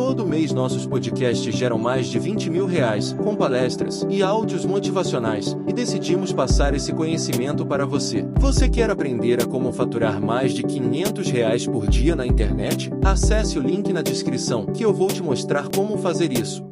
Todo mês nossos podcasts geram mais de 20 mil reais, com palestras e áudios motivacionais, e decidimos passar esse conhecimento para você. Você quer aprender a como faturar mais de 500 reais por dia na internet? Acesse o link na descrição que eu vou te mostrar como fazer isso.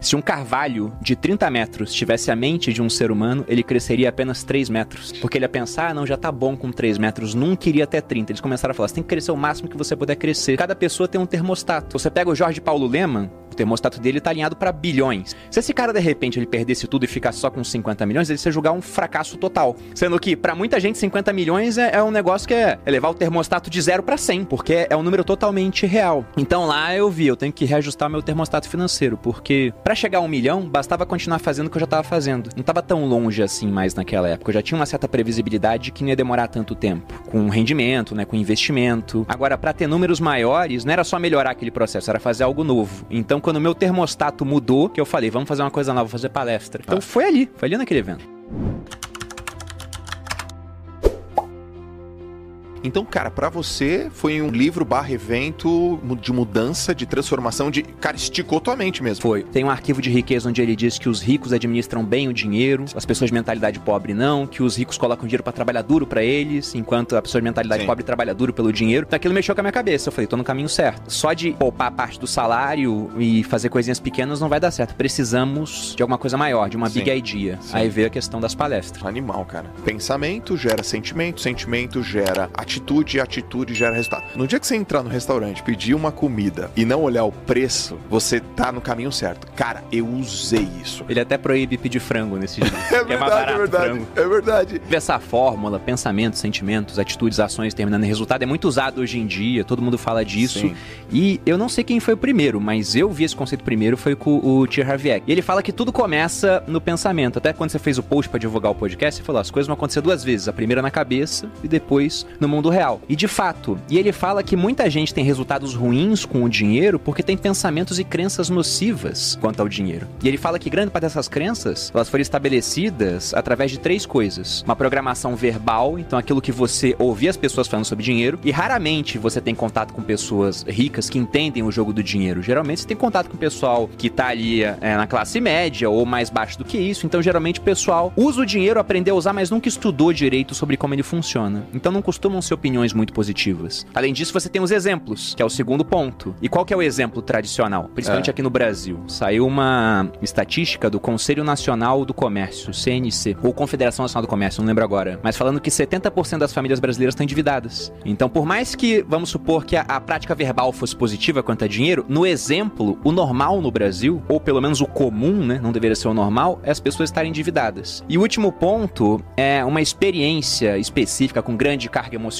Se um carvalho de 30 metros tivesse a mente de um ser humano, ele cresceria apenas 3 metros. Porque ele ia pensar, ah, não, já tá bom com 3 metros, nunca iria até 30. Eles começaram a falar, você tem que crescer o máximo que você puder crescer. Cada pessoa tem um termostato. Você pega o Jorge Paulo Leman, o termostato dele tá alinhado para bilhões. Se esse cara, de repente, ele perdesse tudo e ficasse só com 50 milhões, ele ia julgar um fracasso total. Sendo que, para muita gente, 50 milhões é, é, um negócio que é, é levar o termostato de 0 para 100, porque é um número totalmente real. Então lá eu vi, eu tenho que reajustar meu termostato financeiro, porque para chegar a um milhão, bastava continuar fazendo o que eu já tava fazendo. Não tava tão longe assim mais naquela época. Eu já tinha uma certa previsibilidade que não ia demorar tanto tempo. Com rendimento, né? Com investimento. Agora, para ter números maiores, não era só melhorar aquele processo, era fazer algo novo. Então, quando o meu termostato mudou, que eu falei, vamos fazer uma coisa nova, vou fazer palestra. Então foi ali, foi ali naquele evento. Então, cara, para você foi um livro barra evento de mudança, de transformação, de. Cara, esticou tua mente mesmo. Foi. Tem um arquivo de riqueza onde ele diz que os ricos administram bem o dinheiro, as pessoas de mentalidade pobre não, que os ricos colocam dinheiro para trabalhar duro para eles, enquanto a pessoa de mentalidade Sim. pobre trabalha duro pelo dinheiro. Então aquilo mexeu com a minha cabeça. Eu falei, tô no caminho certo. Só de poupar parte do salário e fazer coisinhas pequenas não vai dar certo. Precisamos de alguma coisa maior, de uma Sim. big idea. Sim. Aí veio a questão das palestras. Animal, cara. Pensamento gera sentimento, sentimento gera atitude e atitude gera resultado. No dia que você entrar no restaurante, pedir uma comida e não olhar o preço, você tá no caminho certo. Cara, eu usei isso. Ele até proíbe pedir frango nesse dia. é, verdade, é, barato, é verdade, frango. é verdade. Essa fórmula, pensamentos, sentimentos, atitudes, ações terminando em resultado é muito usado hoje em dia, todo mundo fala disso. Sim. E eu não sei quem foi o primeiro, mas eu vi esse conceito primeiro, foi com o Harviek. E ele fala que tudo começa no pensamento. Até quando você fez o post para divulgar o podcast, você falou, as coisas vão acontecer duas vezes. A primeira na cabeça e depois no mundo real. E de fato, e ele fala que muita gente tem resultados ruins com o dinheiro porque tem pensamentos e crenças nocivas quanto ao dinheiro. E ele fala que grande parte dessas crenças, elas foram estabelecidas através de três coisas. Uma programação verbal, então aquilo que você ouvia as pessoas falando sobre dinheiro, e raramente você tem contato com pessoas ricas que entendem o jogo do dinheiro. Geralmente você tem contato com o pessoal que tá ali é, na classe média ou mais baixo do que isso, então geralmente o pessoal usa o dinheiro, aprendeu a usar, mas nunca estudou direito sobre como ele funciona. Então não costumam opiniões muito positivas. Além disso, você tem os exemplos, que é o segundo ponto. E qual que é o exemplo tradicional? Principalmente é. aqui no Brasil. Saiu uma estatística do Conselho Nacional do Comércio, CNC, ou Confederação Nacional do Comércio, não lembro agora, mas falando que 70% das famílias brasileiras estão endividadas. Então, por mais que, vamos supor que a, a prática verbal fosse positiva quanto a dinheiro, no exemplo, o normal no Brasil, ou pelo menos o comum, né, não deveria ser o normal, é as pessoas estarem endividadas. E o último ponto é uma experiência específica com grande carga emocional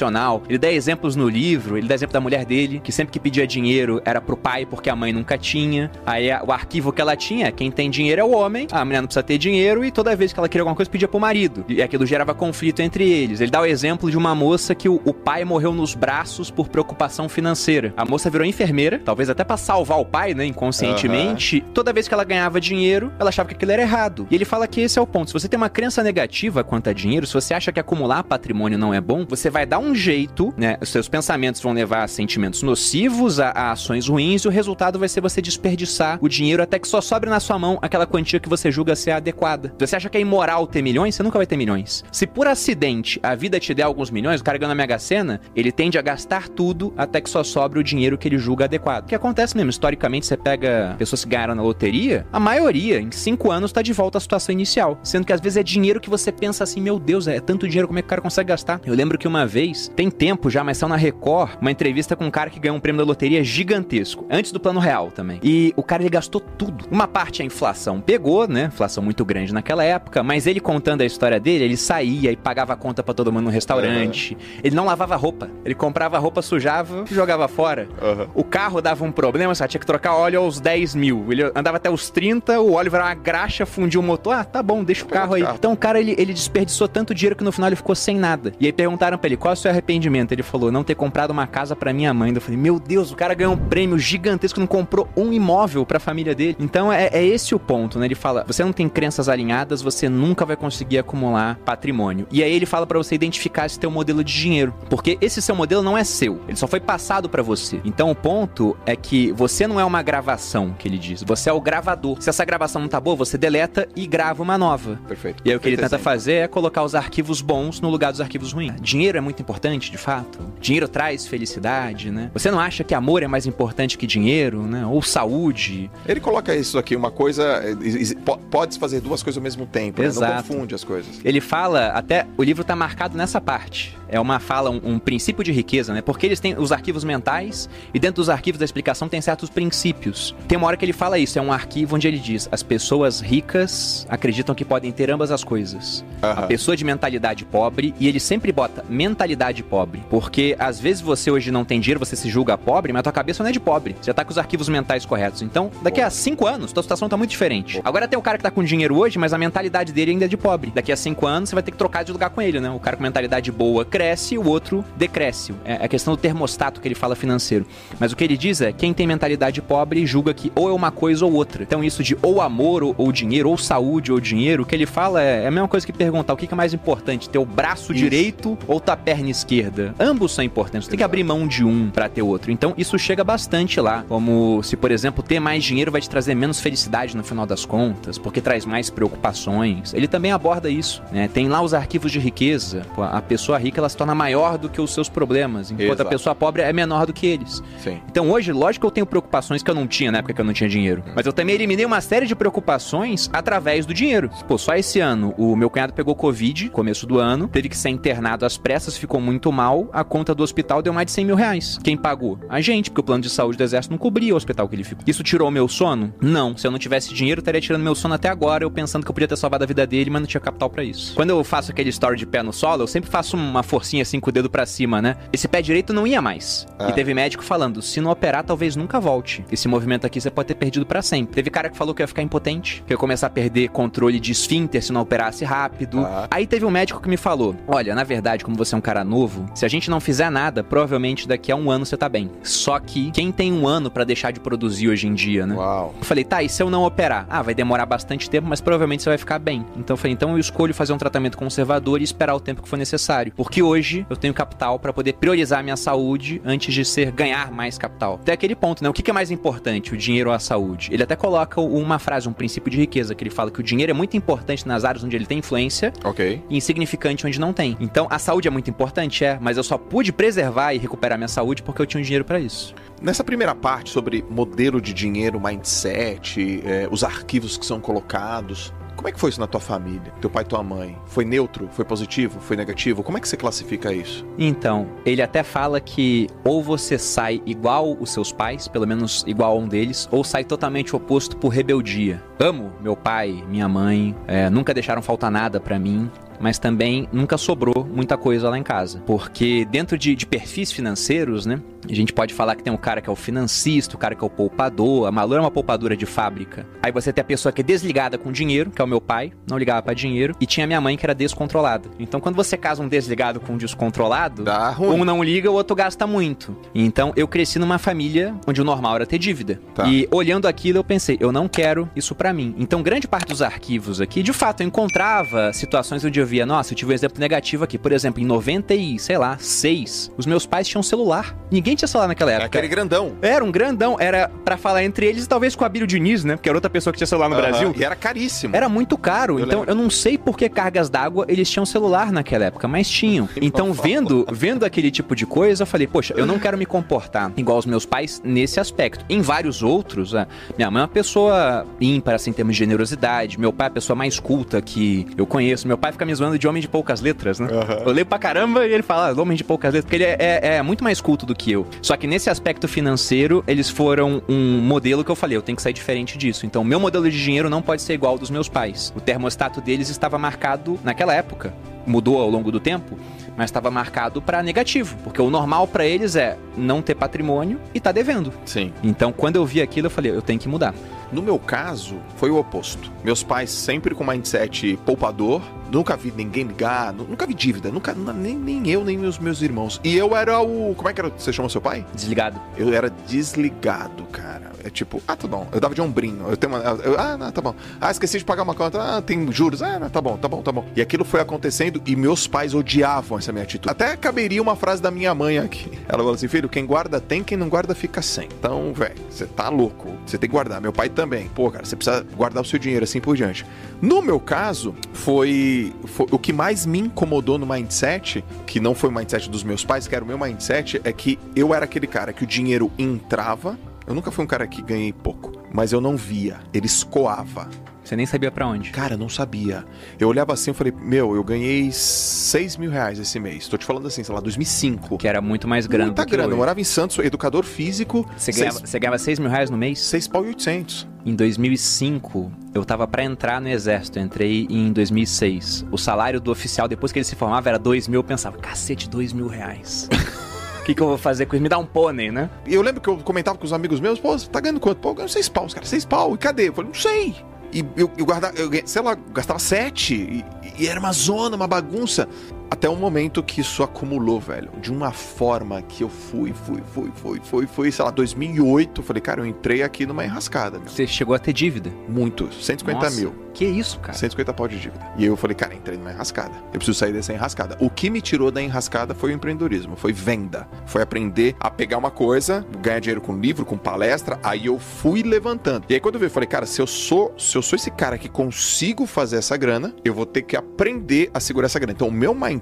ele dá exemplos no livro, ele dá exemplo da mulher dele, que sempre que pedia dinheiro era pro pai porque a mãe nunca tinha. Aí o arquivo que ela tinha, quem tem dinheiro é o homem, a mulher não precisa ter dinheiro e toda vez que ela queria alguma coisa pedia pro marido. E aquilo gerava conflito entre eles. Ele dá o exemplo de uma moça que o, o pai morreu nos braços por preocupação financeira. A moça virou enfermeira, talvez até para salvar o pai, né, inconscientemente. Uhum. Toda vez que ela ganhava dinheiro, ela achava que aquilo era errado. E ele fala que esse é o ponto. Se você tem uma crença negativa quanto a dinheiro, se você acha que acumular patrimônio não é bom, você vai dar um jeito jeito, né? Os seus pensamentos vão levar a sentimentos nocivos, a, a, ações ruins, e o resultado vai ser você desperdiçar o dinheiro até que só sobre na sua mão aquela quantia que você julga ser adequada. Você acha que é imoral ter milhões, você nunca vai ter milhões. Se por acidente a vida te der alguns milhões, o cara ganha na Mega Sena, ele tende a gastar tudo até que só sobre o dinheiro que ele julga adequado. O que acontece mesmo, historicamente, você pega pessoas que ganharam na loteria, a maioria, em cinco anos, tá de volta à situação inicial. Sendo que às vezes é dinheiro que você pensa assim, meu Deus, é tanto dinheiro, como é que o cara consegue gastar? Eu lembro que uma vez, tem tempo, já, mas saiu na Record uma entrevista com um cara que ganhou um prêmio da loteria gigantesco, antes do plano real também. E o cara ele gastou tudo. Uma parte a inflação pegou, né? Inflação muito grande naquela época, mas ele contando a história dele, ele saía e pagava a conta para todo mundo no restaurante. Uhum. Ele não lavava roupa. Ele comprava roupa, sujava e jogava fora. Uhum. O carro dava um problema, só tinha que trocar óleo aos 10 mil. Ele andava até os 30, o óleo virava uma graxa, fundiu o motor. Ah, tá bom, deixa o carro aí. Então o cara ele, ele desperdiçou tanto dinheiro que no final ele ficou sem nada. E aí perguntaram pra ele qual é a sua seu arrependimento? Ele falou, não ter comprado uma casa para minha mãe. Eu falei, meu Deus, o cara ganhou um prêmio gigantesco, não comprou um imóvel para a família dele. Então é, é esse o ponto, né? Ele fala, você não tem crenças alinhadas, você nunca vai conseguir acumular patrimônio. E aí ele fala para você identificar esse teu modelo de dinheiro, porque esse seu modelo não é seu, ele só foi passado para você. Então o ponto é que você não é uma gravação, que ele diz, você é o gravador. Se essa gravação não tá boa, você deleta e grava uma nova. Perfeito. E aí o que ele tenta fazer é colocar os arquivos bons no lugar dos arquivos ruins. Dinheiro é muito importante, de fato. Dinheiro traz felicidade, né? Você não acha que amor é mais importante que dinheiro, né? Ou saúde? Ele coloca isso aqui, uma coisa. is- po- Pode fazer duas coisas ao mesmo tempo, né? Não Exato. confunde as coisas. Ele fala, até o livro tá marcado nessa parte. É uma fala, um, um princípio de riqueza, né? Porque eles têm os arquivos mentais e dentro dos arquivos da explicação tem certos princípios. Tem uma hora que ele fala isso, é um arquivo onde ele diz: as pessoas ricas acreditam que podem ter ambas as coisas. A Aham. pessoa de mentalidade pobre, e ele sempre bota mentalidade pobre. Porque às vezes você hoje não tem dinheiro, você se julga pobre, mas a tua cabeça não é de pobre. Você tá com os arquivos mentais corretos. Então, daqui a cinco anos, tua situação tá muito diferente. Agora tem o cara que tá com dinheiro hoje, mas a mentalidade dele ainda é de pobre. Daqui a cinco anos, você vai ter que trocar de lugar com ele, né? O cara com mentalidade boa cresce, o outro decresce. É a questão do termostato que ele fala financeiro. Mas o que ele diz é, quem tem mentalidade pobre julga que ou é uma coisa ou outra. Então isso de ou amor ou, ou dinheiro, ou saúde ou dinheiro, o que ele fala é, é a mesma coisa que perguntar o que que é mais importante, ter o braço Isso. direito ou tua perna esquerda. Ambos são importantes, você tem que abrir mão de um pra ter outro. Então isso chega bastante lá, como se, por exemplo, ter mais dinheiro vai te trazer menos felicidade no final das contas, porque traz mais preocupações. Ele também aborda isso, né? Tem lá os arquivos de riqueza. A pessoa rica ela se torna maior do que os seus problemas, enquanto Exato. a pessoa pobre é menor do que eles. Sim. Então hoje, lógico que eu tenho preocupações que eu não tinha na época que eu não tinha dinheiro. Mas eu também eliminei uma série de preocupações através do dinheiro. Pô, só esse ano, o meu cunhado pegou Covid, começo do ano, teve que ser internado às pressas, ficou muito mal, a conta do hospital deu mais de 100 mil reais. Quem pagou? A gente, porque o plano de saúde do exército não cobria o hospital que ele ficou. Isso tirou o meu sono? Não. Se eu não tivesse dinheiro, eu estaria tirando meu sono até agora, eu pensando que eu podia ter salvado a vida dele, mas não tinha capital pra isso. Quando eu faço aquele story de pé no solo, eu sempre faço uma forcinha assim com o dedo pra cima, né? Esse pé direito não ia mais. Ah. E teve médico falando, se não operar, talvez nunca volte. Esse movimento aqui você pode ter perdido pra sempre. Teve cara que falou que ia ficar impotente, que ia começar a perder controle de esfíncter se não operasse rápido. Ah. Aí teve um médico que me falou: Olha, na verdade, como você é um cara novo, se a gente não fizer nada, provavelmente daqui a um ano você tá bem. Só que quem tem um ano pra deixar de produzir hoje em dia, né? Uau. Eu falei, tá, e se eu não operar? Ah, vai demorar bastante tempo, mas provavelmente você vai ficar bem. Então eu falei, então eu escolho fazer um tratamento conservador e esperar o tempo que for necessário. Porque hoje eu tenho capital pra poder priorizar a minha saúde antes de ser ganhar mais capital. Até aquele ponto, né? O que que é mais importante, o dinheiro ou a saúde? Ele até coloca uma frase, um princípio de riqueza, que ele fala que o dinheiro é muito importante nas áreas onde ele tem influência Ok. e insignificante onde não tem. Então a saúde é muito importante, é, mas eu só pude preservar e recuperar minha saúde porque eu tinha um dinheiro pra isso. Nessa primeira parte sobre modelo de dinheiro, mindset, é, os arquivos que são colocados, como é que foi isso na tua família? Teu pai e tua mãe? Foi neutro? Foi positivo? Foi negativo? Como é que você classifica isso? Então, ele até fala que ou você sai igual os seus pais, pelo menos igual a um deles, ou sai totalmente oposto por rebeldia. Amo meu pai, minha mãe, é, nunca deixaram faltar nada pra mim. Mas também nunca sobrou muita coisa lá em casa. Porque dentro de, de perfis financeiros, né? A gente pode falar que tem um cara que é o financista, o cara que é o poupador. A Malu é uma poupadora de fábrica. Aí você tem a pessoa que é desligada com dinheiro, que é o meu pai, não ligava pra dinheiro. E tinha minha mãe que era descontrolada. Então quando você casa um desligado com um descontrolado, Dá ruim. um não liga, o outro gasta muito. Então eu cresci numa família onde o normal era ter dívida. Tá. E olhando aquilo eu pensei, eu não quero isso pra mim. Então grande parte dos arquivos aqui, de fato, eu encontrava situações onde eu via, nossa, eu tive um exemplo negativo aqui. Por exemplo, em 90 e, sei lá, 6, os meus pais tinham celular. Ninguém tinha celular naquela É época. aquele grandão. Era um grandão, era pra falar entre eles, talvez com a Abílio Diniz, né? Porque era outra pessoa que tinha celular no. Brasil. E era caríssimo. Era muito caro, Eu então lembro. eu não sei por que cargas d'água eles tinham celular naquela época, mas tinham. Então, vendo, vendo aquele tipo de coisa, eu falei, poxa, eu não quero me comportar igual os meus pais nesse aspecto. Em vários outros, é, minha mãe é uma pessoa ímpar, assim, em termos de generosidade. Meu pai é a pessoa mais culta que eu conheço. Meu pai fica me zoando de homem de poucas letras, né? Eu leio pra caramba e ele fala, ah, homem de poucas letras, porque ele é, é- é muito mais culto do que eu. Só que nesse aspecto financeiro, eles foram um modelo que eu falei, eu tenho que sair diferente disso. Então, meu modelo de dinheiro não pode ser igual ao dos meus pais. O termostato deles estava marcado naquela época. Mudou ao longo do tempo, mas estava marcado pra negativo, porque o normal pra eles é não ter patrimônio e tá devendo. Sim. Então, quando eu vi aquilo, eu falei, eu tenho que mudar. No meu caso, foi o oposto. Meus pais sempre com mindset poupador, nunca vi ninguém ligar, nunca vi dívida, nunca, nem, nem eu, nem os meus irmãos. E eu era o. Como é que era? Você chamou seu pai? Desligado. Eu era desligado, cara. É tipo, ah, tá bom. Eu dava de ombrinho. Eu tenho uma. Eu, ah, não, tá bom. Ah, esqueci de pagar uma conta. Ah, tem juros. Ah, não, tá bom, tá bom, tá bom. E aquilo foi acontecendo e meus pais odiavam essa minha atitude. Até caberia uma frase da minha mãe aqui. Ela falou assim: filho, quem guarda tem, quem não guarda fica sem. Então, velho, você tá louco. Você tem que guardar. Meu pai também. Pô, cara, você precisa guardar o seu dinheiro assim por diante. No meu caso, foi, foi o que mais me incomodou no mindset, que não foi o mindset dos meus pais, que era o meu mindset, é que eu era aquele cara que o dinheiro entrava. Eu nunca fui um cara que ganhei pouco, mas eu não via. Ele escoava. Você nem sabia para onde? Cara, eu não sabia. Eu olhava assim e falei, meu, eu ganhei 6 mil reais esse mês. Tô te falando assim, sei lá, 2005. Que era muito mais grana Muita grana. Eu morava em Santos, educador físico. Você ganhava, seis... você ganhava 6 mil reais no mês? 6 pau e 800. Em 2005, eu tava para entrar no exército. Eu entrei em 2006. O salário do oficial, depois que ele se formava, era 2 mil. Eu pensava, cacete, 2 mil reais. Que, que, eu vou fazer com isso? Me dá um pônei, né? E eu lembro que eu comentava com os amigos meus, pô, você tá ganhando quanto? Pô, eu ganho seis pau, cara, seis pau. E cadê? Eu falei, não sei. E eu, eu guardava, eu, sei lá, gastava sete. E, e, era uma zona, uma bagunça. Até o momento que isso acumulou, velho. De uma forma que eu fui, fui, fui, fui, fui, fui, sei lá, 2008. Falei, cara, eu entrei aqui numa enrascada. Meu. Você chegou a ter dívida? Muito, 150 Nossa. mil. Que isso, cara? 150 pau de dívida. E eu falei, cara, entrei numa enrascada. Eu preciso sair dessa enrascada. O que me tirou da enrascada foi o empreendedorismo, foi venda. Foi aprender a pegar uma coisa, ganhar dinheiro com livro, com palestra. Aí eu fui levantando. E aí quando eu vi, eu falei, cara, se eu sou, se eu sou esse cara que consigo fazer essa grana, eu vou ter que aprender a segurar essa grana. Então o meu mindset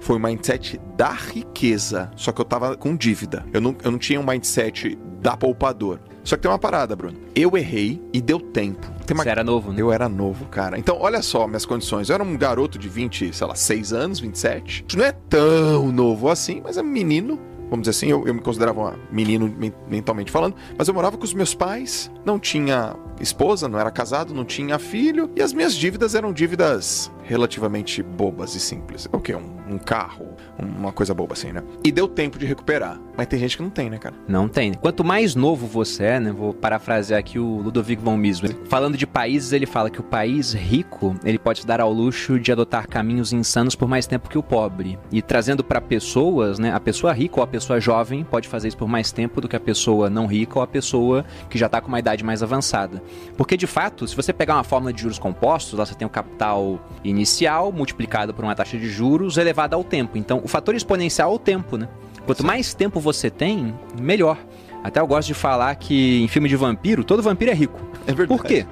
foi o mindset da riqueza. Só que eu tava com dívida. Eu não, eu não tinha um mindset da poupador. Só que tem uma parada, Bruno. Eu errei e deu tempo. Uma... Você era novo, né? Eu era novo, cara. Então, olha só minhas condições. Eu era um garoto de 20, sei lá, 6 anos, 27. Não é tão novo assim, mas é menino vamos dizer assim, eu, eu me considerava um menino mentalmente falando, mas eu morava com os meus pais, não tinha esposa, não era casado, não tinha filho, e as minhas dívidas eram dívidas relativamente bobas e simples. O que? Um, um, carro, uma coisa boba assim, né? E deu tempo de recuperar. Mas tem gente que não tem, né, cara? Não tem. Quanto mais novo você é, né? Vou parafrasear aqui o Ludovico von Mises. Falando de países, ele fala que o país rico, ele pode dar ao luxo de adotar caminhos insanos por mais tempo que o pobre. E trazendo para pessoas, né? A pessoa rica ou a pessoa jovem pode fazer isso por mais tempo do que a pessoa não rica ou a pessoa que já tá com uma idade mais avançada. Porque de fato, se você pegar uma fórmula de juros compostos, lá você tem o capital inicial multiplicado por uma taxa de juros elevada ao tempo. Então, o fator exponencial é o tempo, né? Quanto mais tempo você tem, melhor. Até eu gosto de falar que em filme de vampiro, todo vampiro é rico. É verdade. Por quê?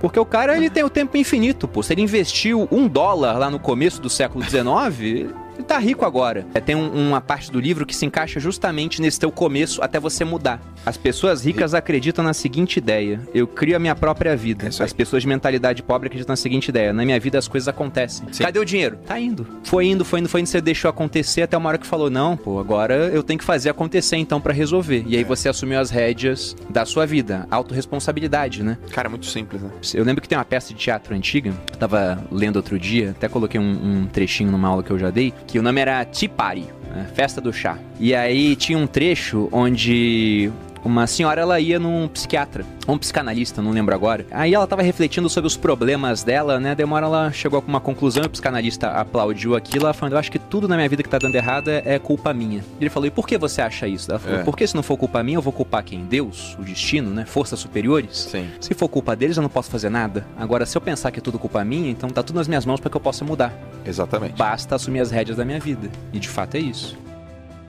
Porque o cara ele tem o tempo infinito, pô. Se ele investiu um dólar lá no começo do século XIX, ele tá rico agora. É, tem um, uma parte do livro que se encaixa justamente nesse teu começo até você mudar. As pessoas ricas acreditam na seguinte ideia: eu crio a minha própria vida. É as pessoas de mentalidade pobre acreditam na seguinte ideia: na minha vida as coisas acontecem. Sim. Cadê o dinheiro? Tá indo. Foi indo, foi indo, foi indo. Você deixou acontecer até uma hora que falou: não, pô, agora eu tenho que fazer acontecer então para resolver. E aí é. você assumiu as rédeas da sua vida. Autoresponsabilidade, né? Cara, é muito simples, né? Eu lembro que tem uma peça de teatro antiga, eu tava lendo outro dia, até coloquei um, um trechinho numa aula que eu já dei, que o nome era Tea Party, né? Festa do Chá. E aí tinha um trecho onde uma senhora ela ia num psiquiatra, ou um psicanalista, não lembro agora. Aí ela tava refletindo sobre os problemas dela, né? Demora ela chegou a uma conclusão, e o psicanalista aplaudiu aquilo, ela falando: "Eu acho que tudo na minha vida que tá dando errado é, é culpa minha". Ele falou: "E por que você acha isso?". Ela falou: é. "Porque se não for culpa minha, eu vou culpar quem? Deus, o destino, né? Forças superiores? Sim. Se for culpa deles, eu não posso fazer nada. Agora, se eu pensar que é tudo culpa minha, então tá tudo nas minhas mãos para que eu possa mudar". Exatamente. Basta assumir as rédeas da minha vida. E de fato é isso.